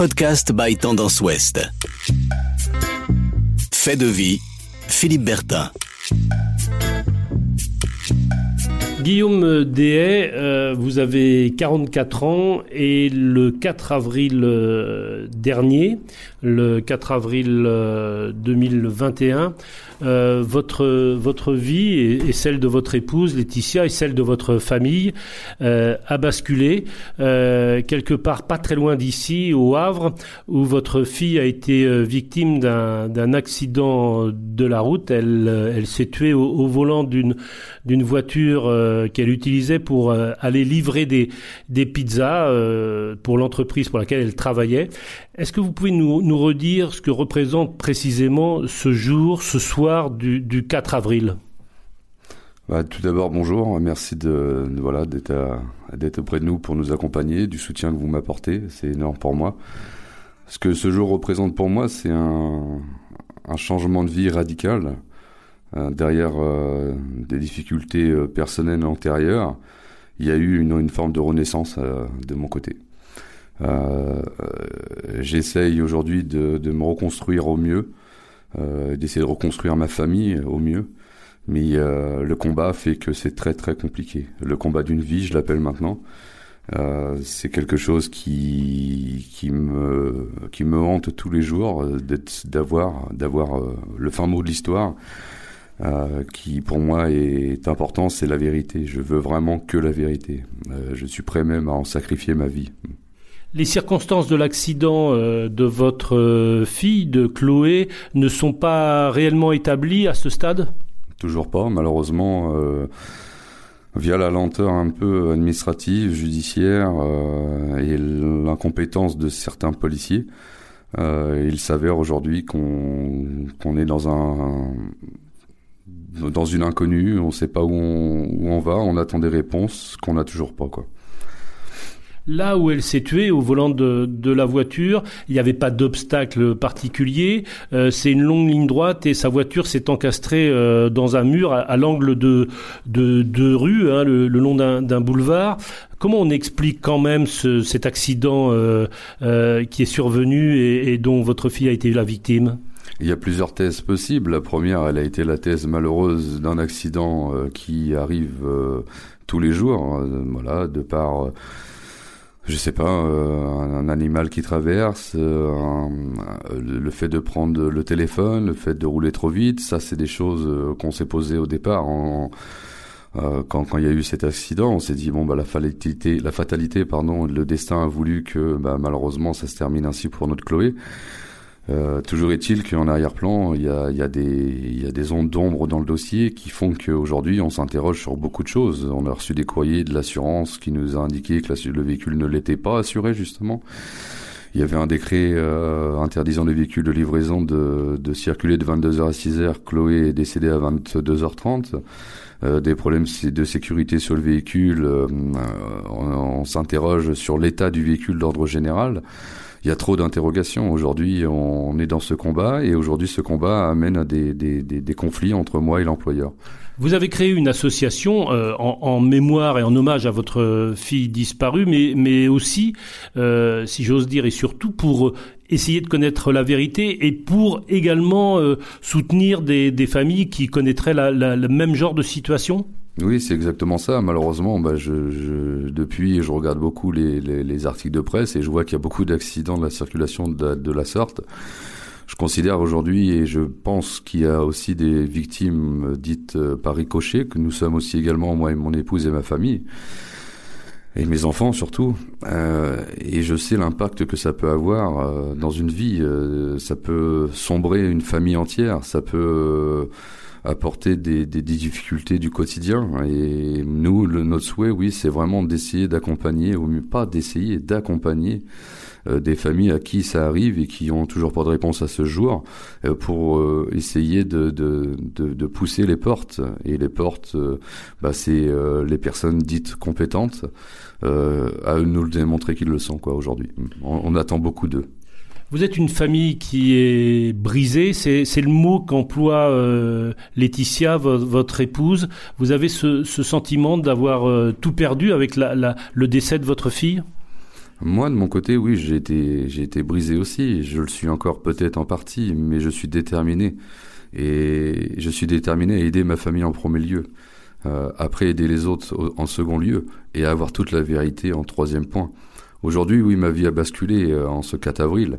podcast by Tendance Ouest. Fait de vie, Philippe Bertin. Guillaume Dehay, euh, vous avez 44 ans et le 4 avril euh, dernier, le 4 avril 2021, euh, votre, votre vie et, celle de votre épouse Laetitia et celle de votre famille a basculé quelque part pas très loin d'ici, au Havre, où votre fille a été victime d'un accident de la route. Elle, elle s'est tuée au, au volant d'une voiture euh, qu'elle utilisait pour euh, aller livrer des, des pizzas euh, pour l'entreprise pour laquelle elle travaillait. Est-ce que vous pouvez nous, redire ce que représente précisément ce jour, ce soir du, du 4 avril bah, tout d'abord, bonjour. Merci de, voilà d'être auprès de nous pour nous accompagner, du soutien que vous m'apportez. C'est énorme pour moi. Ce que ce jour représente pour moi, c'est un, changement de vie radical. Euh, derrière euh, des difficultés euh, personnelles antérieures, il y a eu une forme de renaissance de mon côté. J'essaye aujourd'hui de, de, me reconstruire au mieux, d'essayer de reconstruire ma famille au mieux. Mais le combat fait que c'est très très compliqué. Le combat d'une vie, je l'appelle maintenant. Euh, c'est quelque chose qui qui me qui me hante tous les jours d'avoir d'avoir le fin mot de l'histoire euh, qui pour moi est important, c'est la vérité. Je veux vraiment que la vérité. Euh, je suis prêt même à en sacrifier ma vie. Les circonstances de l'accident euh, de votre fille, de Chloé, ne sont pas réellement établies à ce stade? Toujours pas, malheureusement. via la lenteur un peu administrative, judiciaire et l'incompétence de certains policiers, il s'avère aujourd'hui qu'on est dans un, dans une inconnue, on ne sait pas où on, où on va, on attend des réponses qu'on n'a toujours pas. quoi. Là où elle s'est tuée, au volant de, de la voiture, il n'y avait pas d'obstacle particulier. Euh, c'est une longue ligne droite et sa voiture s'est encastrée euh, dans un mur à, l'angle de, de, de rue, hein, le, long d'un boulevard. Comment on explique quand même ce, cet accident euh, euh qui est survenu et, et dont votre fille a été la victime? Il y a plusieurs thèses possibles. La première, elle a été la thèse malheureuse d'un accident euh, qui arrive euh, tous les jours, hein, voilà, de par, je sais pas, un, animal qui traverse, le fait de prendre le téléphone, le fait de rouler trop vite, ça c'est des choses qu'on s'est posées au départ. En, quand, quand il y a eu cet accident, on s'est dit bon bah la fatalité, la fatalité pardon, le destin a voulu que bah, malheureusement ça se termine ainsi pour notre Chloé. Euh, toujours est-il qu'en arrière-plan, il y a, y, a y a, des ondes d'ombre dans le dossier qui font qu'aujourd'hui, on s'interroge sur beaucoup de choses. On a reçu des courriers de l'assurance qui nous a indiqué que le véhicule ne l'était pas assuré, justement. Il y avait un décret euh, interdisant les véhicules de livraison de, de circuler de 22h à 6h. Chloé est décédée à 22h30. Euh, des problèmes de sécurité sur le véhicule. Euh, on, on s'interroge sur l'état du véhicule d'ordre général il y a trop d'interrogations. Aujourd'hui, on est dans ce combat et aujourd'hui, ce combat amène à des, conflits entre moi et l'employeur. Vous avez créé une association euh, en, mémoire et en hommage à votre fille disparue, mais, aussi, euh, si j'ose dire, et surtout pour essayer de connaître la vérité et pour également euh, soutenir des, familles qui connaîtraient la, le même genre de situation? Oui, c'est exactement ça. Malheureusement, bah, je, depuis, je regarde beaucoup les, les, les, articles de presse et je vois qu'il y a beaucoup d'accidents de la circulation de, la sorte. Je considère aujourd'hui, et je pense qu'il y a aussi des victimes dites euh, par ricochet, que nous sommes aussi également, moi et mon épouse et ma famille, et mes enfants surtout. Euh, et je sais l'impact que ça peut avoir euh, dans une vie. Ça peut sombrer une famille entière, ça peut apporter des, des, difficultés du quotidien. Et nous, le, notre souhait, oui, c'est vraiment d'essayer d'accompagner, ou mieux pas d'essayer, d'accompagner euh, des familles à qui ça arrive et qui ont toujours pas de réponse à ce jour, euh, pour euh, essayer de, de, de, de, pousser les portes. Et les portes, bah, c'est les personnes dites compétentes. à eux nous le démontrer qu'ils le sont quoi aujourd'hui. On, on attend beaucoup d'eux. Vous êtes une famille qui est brisée, c'est, le mot qu'emploie euh, Laetitia, votre épouse. Vous avez ce, sentiment d'avoir euh, tout perdu avec le décès de votre fille? Moi, de mon côté, oui, j'ai été, brisé aussi. Je le suis encore peut-être en partie, mais je suis déterminé. Et je suis déterminé à aider ma famille en premier lieu. Euh, après, aider les autres en second lieu. Et avoir toute la vérité en troisième point. Aujourd'hui, oui, ma vie a basculé euh, en ce 4 avril,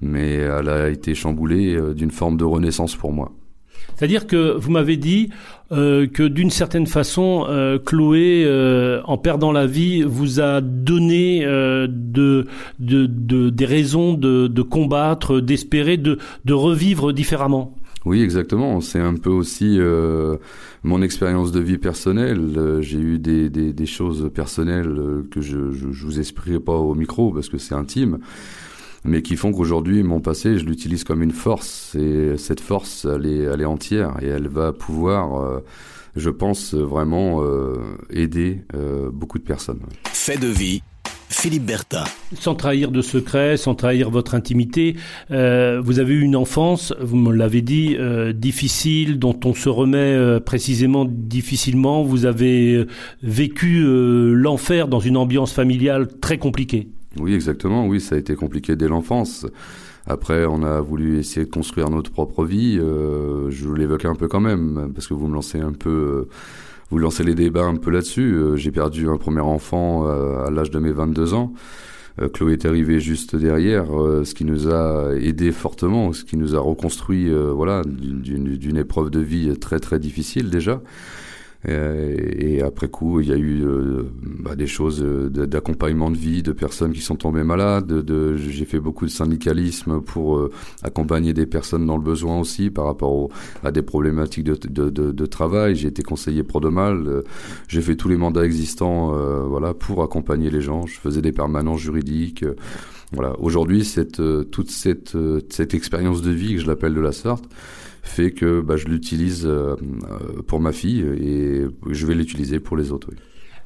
mais elle a été chamboulée euh, d'une forme de renaissance pour moi. C'est-à-dire que vous m'avez dit euh, que d'une certaine façon, Chloé, en perdant la vie, vous a donné de, de, de, des raisons de, combattre, d'espérer, de, de revivre différemment. Oui, exactement. C'est un peu aussi mon expérience de vie personnelle. J'ai eu des, des, des, choses personnelles que je, je, vous exprimerai pas au micro parce que c'est intime mais qui font qu'aujourd'hui, mon passé, je l'utilise comme une force. Et cette force, elle est, elle est entière et elle va pouvoir, euh, je pense, vraiment euh, aider euh, beaucoup de personnes. Fait de vie. Philippe Bertin. Sans trahir de secret, sans trahir votre intimité, euh, vous avez eu une enfance, vous me l'avez dit, euh, difficile, dont on se remet euh, précisément difficilement. Vous avez vécu l'enfer dans une ambiance familiale très compliquée. Oui, exactement. Oui, ça a été compliqué dès l'enfance. Après, on a voulu essayer de construire notre propre vie. Euh, je l'évoque un peu quand même, parce que vous me lancez un peu, euh, vous lancez les débats un peu là-dessus. Euh, j'ai perdu un premier enfant euh, à l'âge de mes 22 ans. Euh, Chloé est arrivée juste derrière, ce qui nous a aidé fortement, ce qui nous a reconstruit, voilà, d'une épreuve de vie très très difficile déjà. Euh, et après coup, il y a eu euh, bah, des choses d'accompagnement de vie de personnes qui sont tombées malades. De, j'ai fait beaucoup de syndicalisme pour euh, accompagner des personnes dans le besoin aussi par rapport à des problématiques de, travail. J'ai été conseiller mal j'ai fait tous les mandats existants, voilà, pour accompagner les gens. Je faisais des permanences juridiques. voilà. Aujourd'hui, cette toute cette cette expérience de vie que je l'appelle de la sorte fait que bah, je l'utilise euh, pour ma fille et je vais l'utiliser pour les autres.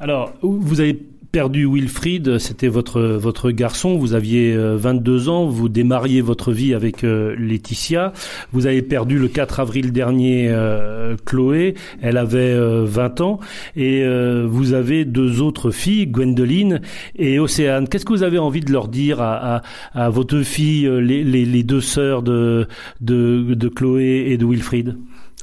Alors, vous avez perdu Wilfried, c'était votre votre garçon, vous aviez 22 euh, ans, vous démarriez votre vie avec euh, Laetitia, vous avez perdu le 4 avril dernier euh, Chloé, elle avait 20 ans. Et vous avez deux autres filles, Gwendoline et Océane. Qu'est-ce que vous avez envie de leur dire à, à, à vos deux filles, les, les, les deux sœurs de, de, de Chloé et de Wilfried?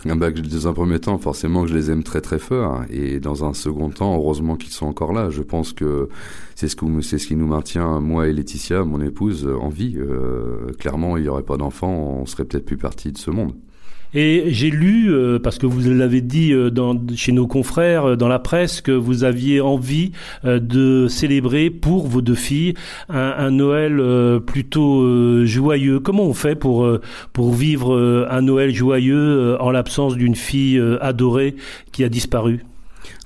Dans un premier temps, forcément que je les aime très très fort, et dans un second temps, heureusement qu'ils sont encore là. Je pense que c'est ce, ce qui nous maintient, moi et Laetitia, mon épouse, en vie. Euh, clairement, il n'y aurait pas d'enfants, on serait peut-être plus parti de ce monde. Et j'ai lu, euh, parce que vous l'avez dit euh, dans, chez nos confrères euh, dans la presse, que vous aviez envie de célébrer pour vos deux filles un, un Noël plutôt joyeux. Comment on fait pour, pour vivre un Noël joyeux en l'absence d'une fille adorée qui a disparu?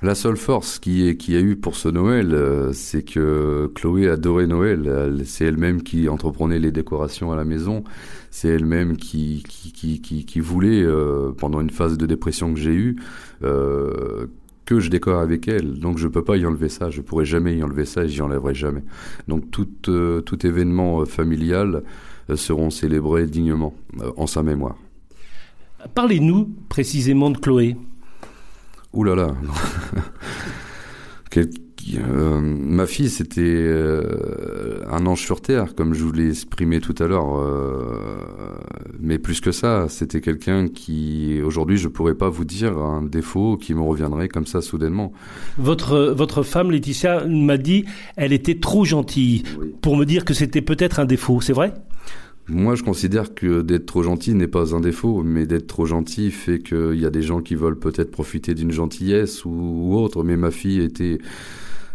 La seule force qui, est, qui a eu pour ce Noël, euh, c'est que Chloé adorait Noël. C'est elle-même qui entreprenait les décorations à la maison. C'est elle-même qui, qui, qui, voulait, euh, pendant une phase de dépression que j'ai eue, euh, que je décore avec elle. Donc je peux pas y enlever ça. Je pourrais jamais y enlever ça et j'y enlèverai jamais. Donc tout, tout événement familial seront célébrés dignement en sa mémoire. Parlez-nous précisément de Chloé. Ouh là là. Euh, ma fille, c'était euh, un ange sur terre, comme je vous l'ai exprimé tout à l'heure. Euh, mais plus que ça, c'était quelqu'un qui, aujourd'hui, je pourrais pas vous dire un défaut qui me reviendrait comme ça soudainement. Votre votre femme Laetitia m'a dit, elle était trop gentille pour me dire que c'était peut-être un défaut. C'est vrai? Moi, je considère que d'être trop gentil n'est pas un défaut, mais d'être trop gentil fait qu'il y a des gens qui veulent peut-être profiter d'une gentillesse ou, autre. Mais ma fille était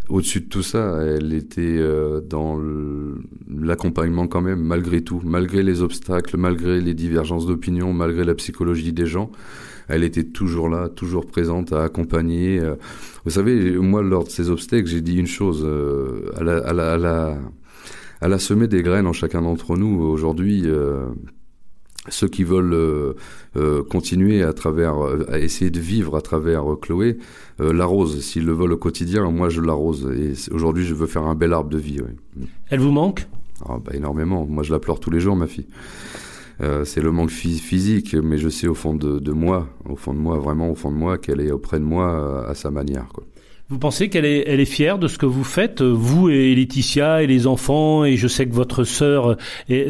au-dessus de tout ça. Elle était euh, dans l'accompagnement quand même, malgré tout, malgré les obstacles, malgré les divergences d'opinion, malgré la psychologie des gens. Elle était toujours là, toujours présente à accompagner. Euh. Vous savez, moi, lors de ces obstacles, j'ai dit une chose euh, à la, à la, à la elle a semé des graines en chacun d'entre nous. Aujourd'hui, euh, ceux qui veulent euh, euh, continuer à travers, à essayer de vivre à travers Chloé, l'arrose. S'ils le veulent au quotidien, moi je l'arrose. Et aujourd'hui, je veux faire un bel arbre de vie. Elle vous manque? Ah, bah, Énormément. Moi, je la pleure tous les jours, ma fille. c'est le manque physique, mais je sais au fond de, de, moi, au fond de moi, vraiment au fond de moi, qu'elle est auprès de moi à sa manière. Quoi. Vous pensez qu'elle est, est fière de ce que vous faites, vous et Laetitia et les enfants, et je sais que votre sœur,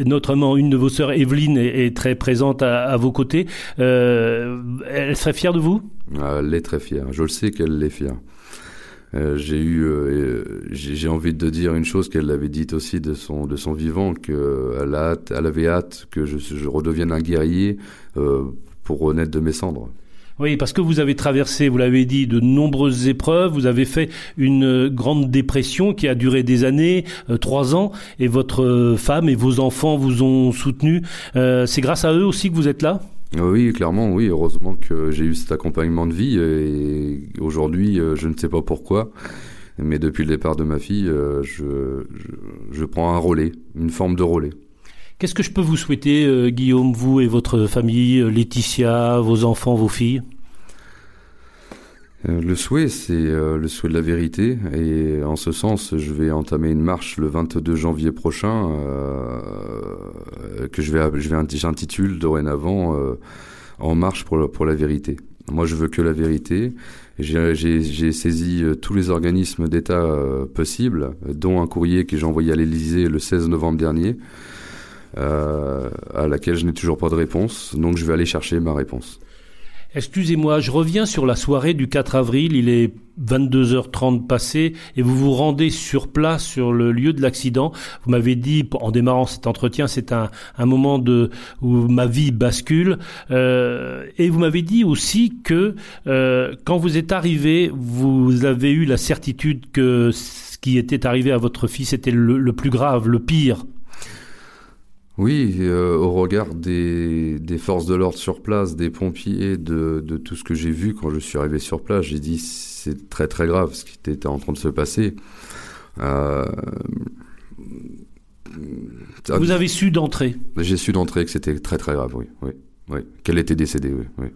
notamment une de vos sœurs, Evelyne, est, très présente à, vos côtés. Euh, elle serait fière de vous? Ah, Elle est très fière. Je le sais qu'elle l'est fière. Euh, j'ai eu, euh, j'ai envie de dire une chose qu'elle avait dite aussi de son de son vivant, qu'elle elle avait hâte que je, je redevienne un guerrier pour renaître de mes cendres. Oui, parce que vous avez traversé, vous l'avez dit, de nombreuses épreuves. Vous avez fait une grande dépression qui a duré des années, euh, trois ans, et votre femme et vos enfants vous ont soutenu. Euh, c'est grâce à eux aussi que vous êtes là? Oui, clairement, oui. Heureusement que j'ai eu cet accompagnement de vie et aujourd'hui, euh, je ne sais pas pourquoi, mais depuis le départ de ma fille, je, je prends un relais, une forme de relais. Qu'est-ce que je peux vous souhaiter, euh, Guillaume, vous et votre famille, euh, Laetitia, vos enfants, vos filles? Euh, le souhait, c'est le souhait de la vérité, et en ce sens, je vais entamer une marche le 22 janvier prochain que je vais, je vais j'intitule dorénavant en marche pour, pour la vérité. Moi, je veux que la vérité. J'ai saisi tous les organismes d'État possibles, dont un courrier que j'ai envoyé à l'Élysée le 16 novembre dernier, euh, à laquelle je n'ai toujours pas de réponse. Donc je vais aller chercher ma réponse. Excusez-moi, je reviens sur la soirée du 4 avril. Il est 22h30 passé et vous vous rendez sur place, sur le lieu de l'accident. Vous m'avez dit, en démarrant cet entretien, c'est un, moment de, où ma vie bascule. Euh, et vous m'avez dit aussi que euh, quand vous êtes arrivé, vous avez eu la certitude que ce qui était arrivé à votre fils était le plus grave, le pire. Oui, euh, au regard des, des forces de l'ordre sur place, des pompiers, de, de tout ce que j'ai vu quand je suis arrivé sur place, j'ai dit c'est très très grave ce qui était en train de se passer. Euh, Vous avez su d'entrée J'ai su d'entrée que c'était très très grave, oui, oui, oui. qu'elle était décédée, oui. oui.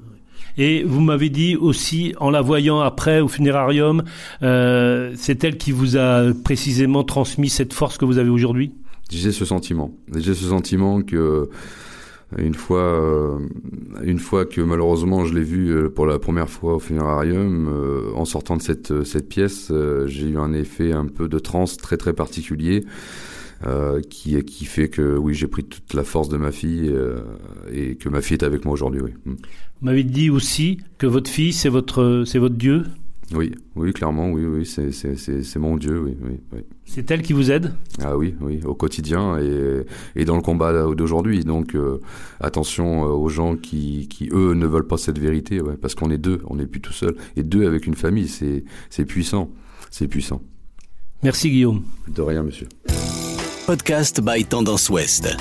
Et vous m'avez dit aussi, en la voyant après au funérarium, euh, c'est elle qui vous a précisément transmis cette force que vous avez aujourd'hui? J'ai ce sentiment. J'ai ce sentiment que une fois, euh, une fois que malheureusement je l'ai vu euh, pour la première fois au funérarium, euh, en sortant de cette cette pièce, j'ai eu un effet un peu de transe très très particulier. qui qui fait que oui j'ai pris toute la force de ma fille et que ma fille est avec moi aujourd'hui oui. Vous m'avez dit aussi que votre fille c'est votre c'est votre Dieu? Oui, oui, clairement, oui, oui, c'est, c'est, c'est, mon Dieu, oui, oui, oui. C'est elle qui vous aide? Ah oui, oui, au quotidien et, et dans le combat d'aujourd'hui. Donc euh, attention euh, aux gens qui, qui, eux, ne veulent pas cette vérité, ouais, parce qu'on est deux, on n'est plus tout seul. Et deux avec une famille, c'est, c'est puissant, c'est puissant. Merci Guillaume. De rien, monsieur. Podcast by Tendance Ouest.